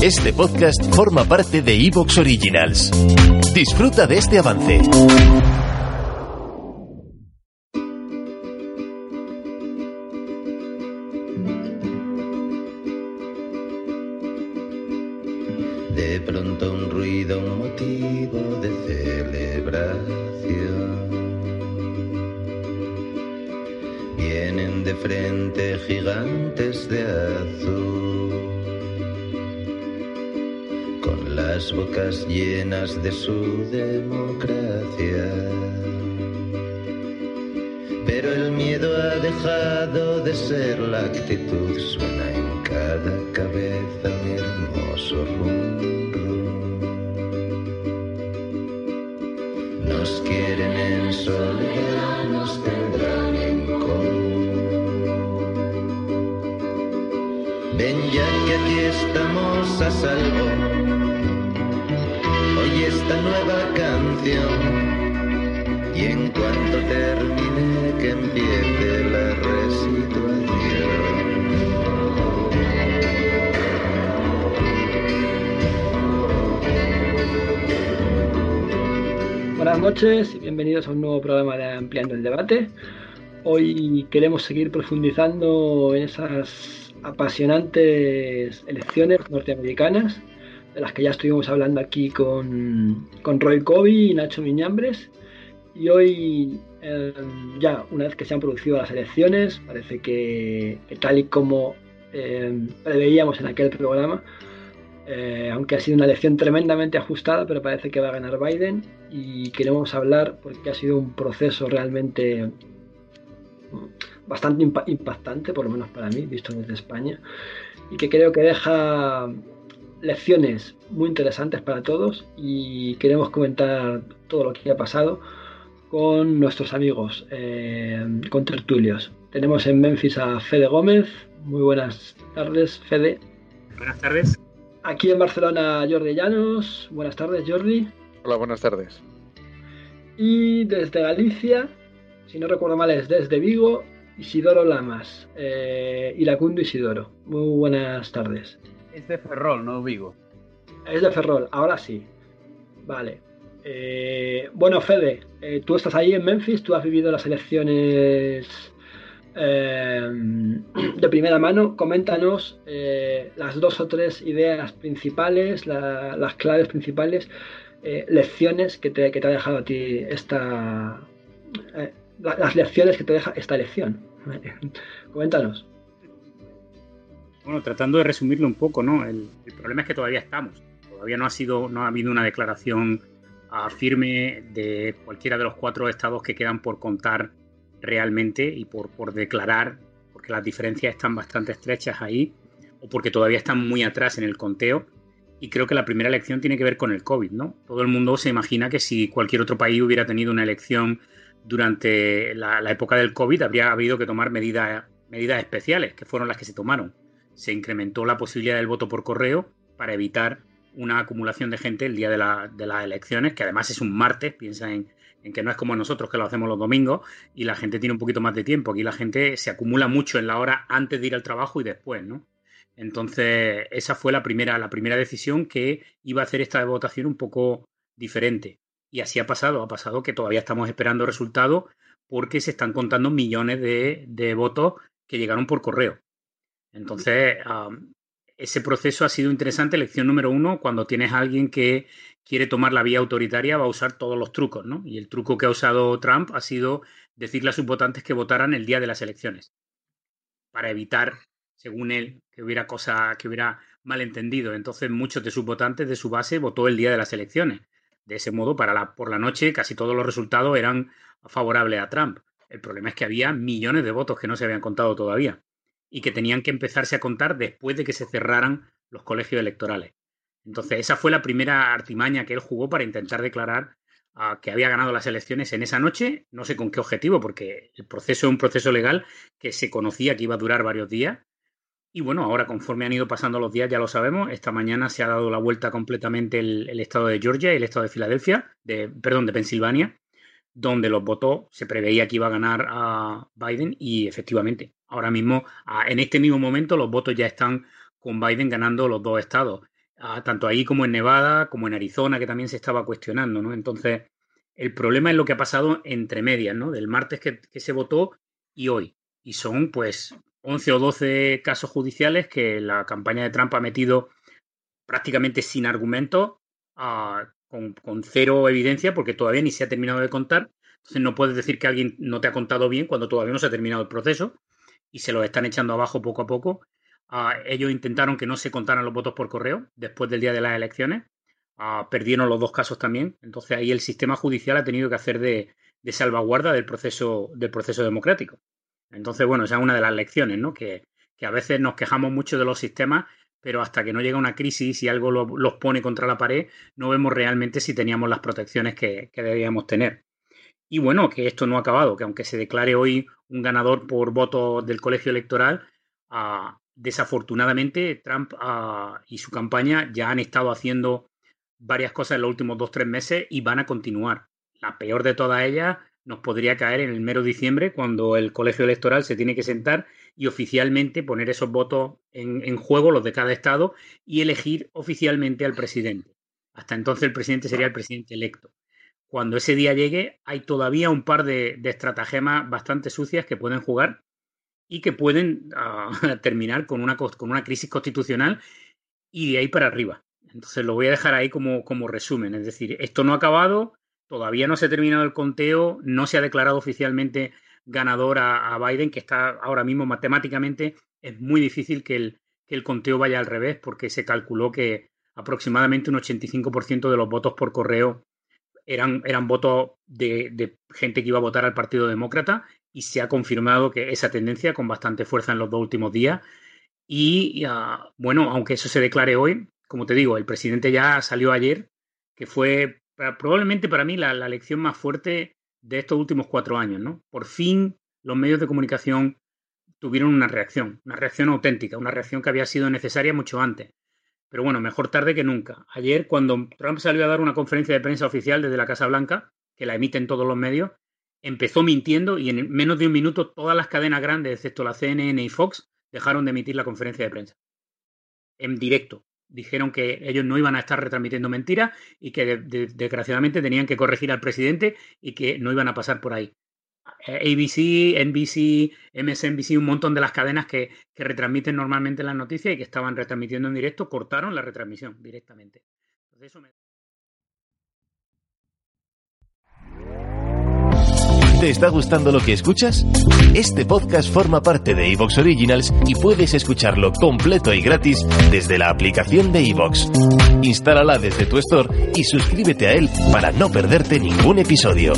Este podcast forma parte de Evox Originals. Disfruta de este avance. De pronto un ruido, un motivo de celebración. Vienen de frente gigantes de azul, las bocas llenas de su democracia. Pero el miedo ha dejado de ser la actitud, suena en cada cabeza mi hermoso rum, rum. Nos quieren en soledad, nos tendrán en común. Ven ya que aquí estamos a salvo. Y en cuanto termine que empiece la resituación. Buenas noches y bienvenidos a un nuevo programa de Ampliando el Debate. Hoy queremos seguir profundizando en esas apasionantes elecciones norteamericanas, de las que ya estuvimos hablando aquí con, con Roy Covey y Nacho Miñambres. Y hoy, eh, ya una vez que se han producido las elecciones, parece que, tal y como eh, preveíamos en aquel programa, eh, aunque ha sido una elección tremendamente ajustada, pero parece que va a ganar Biden y queremos hablar porque ha sido un proceso realmente bastante impa impactante, por lo menos para mí, visto desde España, y que creo que deja lecciones muy interesantes para todos y queremos comentar todo lo que ha pasado con nuestros amigos, eh, con tertulios. Tenemos en Memphis a Fede Gómez. Muy buenas tardes, Fede. Buenas tardes. Aquí en Barcelona, Jordi Llanos. Buenas tardes, Jordi. Hola, buenas tardes. Y desde Galicia, si no recuerdo mal, es desde Vigo, Isidoro Lamas. Eh, Iracundo Isidoro. Muy buenas tardes. Es de Ferrol, no Vigo. Es de Ferrol, ahora sí. Vale. Eh, bueno, Fede, eh, tú estás ahí en Memphis, tú has vivido las elecciones eh, de primera mano. Coméntanos las dos o tres ideas principales, la, las claves principales, lecciones que te, que te, ha dejado a ti esta. La, las lecciones que te deja esta elección. Coméntanos. Bueno, tratando de resumirlo un poco, ¿no? El, problema es que todavía estamos. Todavía no ha sido, no ha habido una declaración uh, firme de cualquiera de los cuatro estados que quedan por contar realmente y por, por, declarar, porque las diferencias están bastante estrechas ahí, o porque todavía están muy atrás en el conteo. Y creo que la primera elección tiene que ver con el COVID, ¿no? Todo el mundo se imagina que si cualquier otro país hubiera tenido una elección durante la, la época del COVID, habría habido que tomar medidas, medidas especiales, que fueron las que se tomaron. Se incrementó la posibilidad del voto por correo para evitar una acumulación de gente el día de, la, de las elecciones, que además es un martes, piensa en, que no es como nosotros que lo hacemos los domingos y la gente tiene un poquito más de tiempo. Aquí la gente se acumula mucho en la hora antes de ir al trabajo y después, ¿no? Entonces, esa fue la primera, la primera decisión que iba a hacer esta votación un poco diferente. Y así ha pasado, ha pasado que todavía estamos esperando resultados porque se están contando millones de votos que llegaron por correo. Entonces, ese proceso ha sido interesante. Lección número uno, cuando tienes a alguien que quiere tomar la vía autoritaria, va a usar todos los trucos, ¿no? Y el truco que ha usado Trump ha sido decirle a sus votantes que votaran el día de las elecciones, para evitar, según él, que hubiera cosa, que hubiera malentendido. Entonces, muchos de sus votantes de su base votó el día de las elecciones. De ese modo, para la, por la noche, casi todos los resultados eran favorables a Trump. El problema es que había millones de votos que no se habían contado todavía y que tenían que empezarse a contar después de que se cerraran los colegios electorales. Entonces, esa fue la primera artimaña que él jugó para intentar declarar uh, que había ganado las elecciones en esa noche, no sé con qué objetivo, porque el proceso es un proceso legal que se conocía que iba a durar varios días. Y bueno, ahora conforme han ido pasando los días, ya lo sabemos, esta mañana se ha dado la vuelta completamente el, el estado de Georgia y el estado de Filadelfia, de, perdón, de Pensilvania, donde los votos se preveía que iba a ganar a Biden y efectivamente, ahora mismo, en este mismo momento, los votos ya están con Biden ganando los dos estados. tanto ahí como en Nevada, como en Arizona, que también se estaba cuestionando, ¿no? Entonces, el problema es lo que ha pasado entre medias, ¿no? Del martes que, se votó y hoy. Y son, pues, 11 o 12 casos judiciales que la campaña de Trump ha metido prácticamente sin argumento, con, con, cero evidencia, porque todavía ni se ha terminado de contar. Entonces no puedes decir que alguien no te ha contado bien cuando todavía no se ha terminado el proceso y se lo están echando abajo poco a poco. Ah, ellos intentaron que no se contaran los votos por correo después del día de las elecciones. Ah, perdieron los dos casos también. Entonces ahí el sistema judicial ha tenido que hacer de, salvaguarda del proceso, del proceso democrático. Entonces, bueno, esa es una de las lecciones, ¿no? Que, a veces nos quejamos mucho de los sistemas, pero hasta que no llega una crisis y algo los pone contra la pared, no vemos realmente si teníamos las protecciones que, que debíamos tener. Y bueno, que esto no ha acabado, que aunque se declare hoy un ganador por votos del colegio electoral, ah, desafortunadamente Trump ah, y su campaña ya han estado haciendo varias cosas en los últimos dos o tres meses y van a continuar. La peor de todas ellas nos podría caer en el mero diciembre, cuando el colegio electoral se tiene que sentar y oficialmente poner esos votos en, en juego, los de cada estado, y elegir oficialmente al presidente. Hasta entonces el presidente sería el presidente electo cuando ese día llegue, hay todavía un par de, estratagemas bastante sucias que pueden jugar y que pueden ah, terminar con una, con una crisis constitucional y de ahí para arriba. Entonces lo voy a dejar ahí como, como resumen. Es decir, esto no ha acabado, todavía no se ha terminado el conteo, no se ha declarado oficialmente ganador a, Biden, que está ahora mismo matemáticamente, es muy difícil que el, que el conteo vaya al revés, porque se calculó que aproximadamente un 85% de los votos por correo eran, eran votos de, gente que iba a votar al Partido Demócrata y se ha confirmado que esa tendencia con bastante fuerza en los dos últimos días. Y ah, bueno, aunque eso se declare hoy, como te digo, el presidente ya salió ayer, que fue probablemente para mí la, la lección más fuerte de estos últimos cuatro años, ¿no? Por fin los medios de comunicación tuvieron una reacción, una reacción auténtica, una reacción que había sido necesaria mucho antes. Pero bueno, mejor tarde que nunca. Ayer, cuando Trump salió a dar una conferencia de prensa oficial desde la Casa Blanca, que la emiten todos los medios, empezó mintiendo y en menos de un minuto todas las cadenas grandes, excepto la CNN y Fox, dejaron de emitir la conferencia de prensa. En directo. Dijeron que ellos no iban a estar retransmitiendo mentiras y que desgraciadamente tenían que corregir al presidente y que no iban a pasar por ahí. ABC, NBC, MSNBC, un montón de las cadenas que, retransmiten normalmente las noticias y que estaban retransmitiendo en directo, cortaron la retransmisión directamente. ¿Te está gustando lo que escuchas? Este podcast forma parte de Evox Originals y puedes escucharlo completo y gratis desde la aplicación de Evox. Instálala desde tu store y suscríbete a él para no perderte ningún episodio.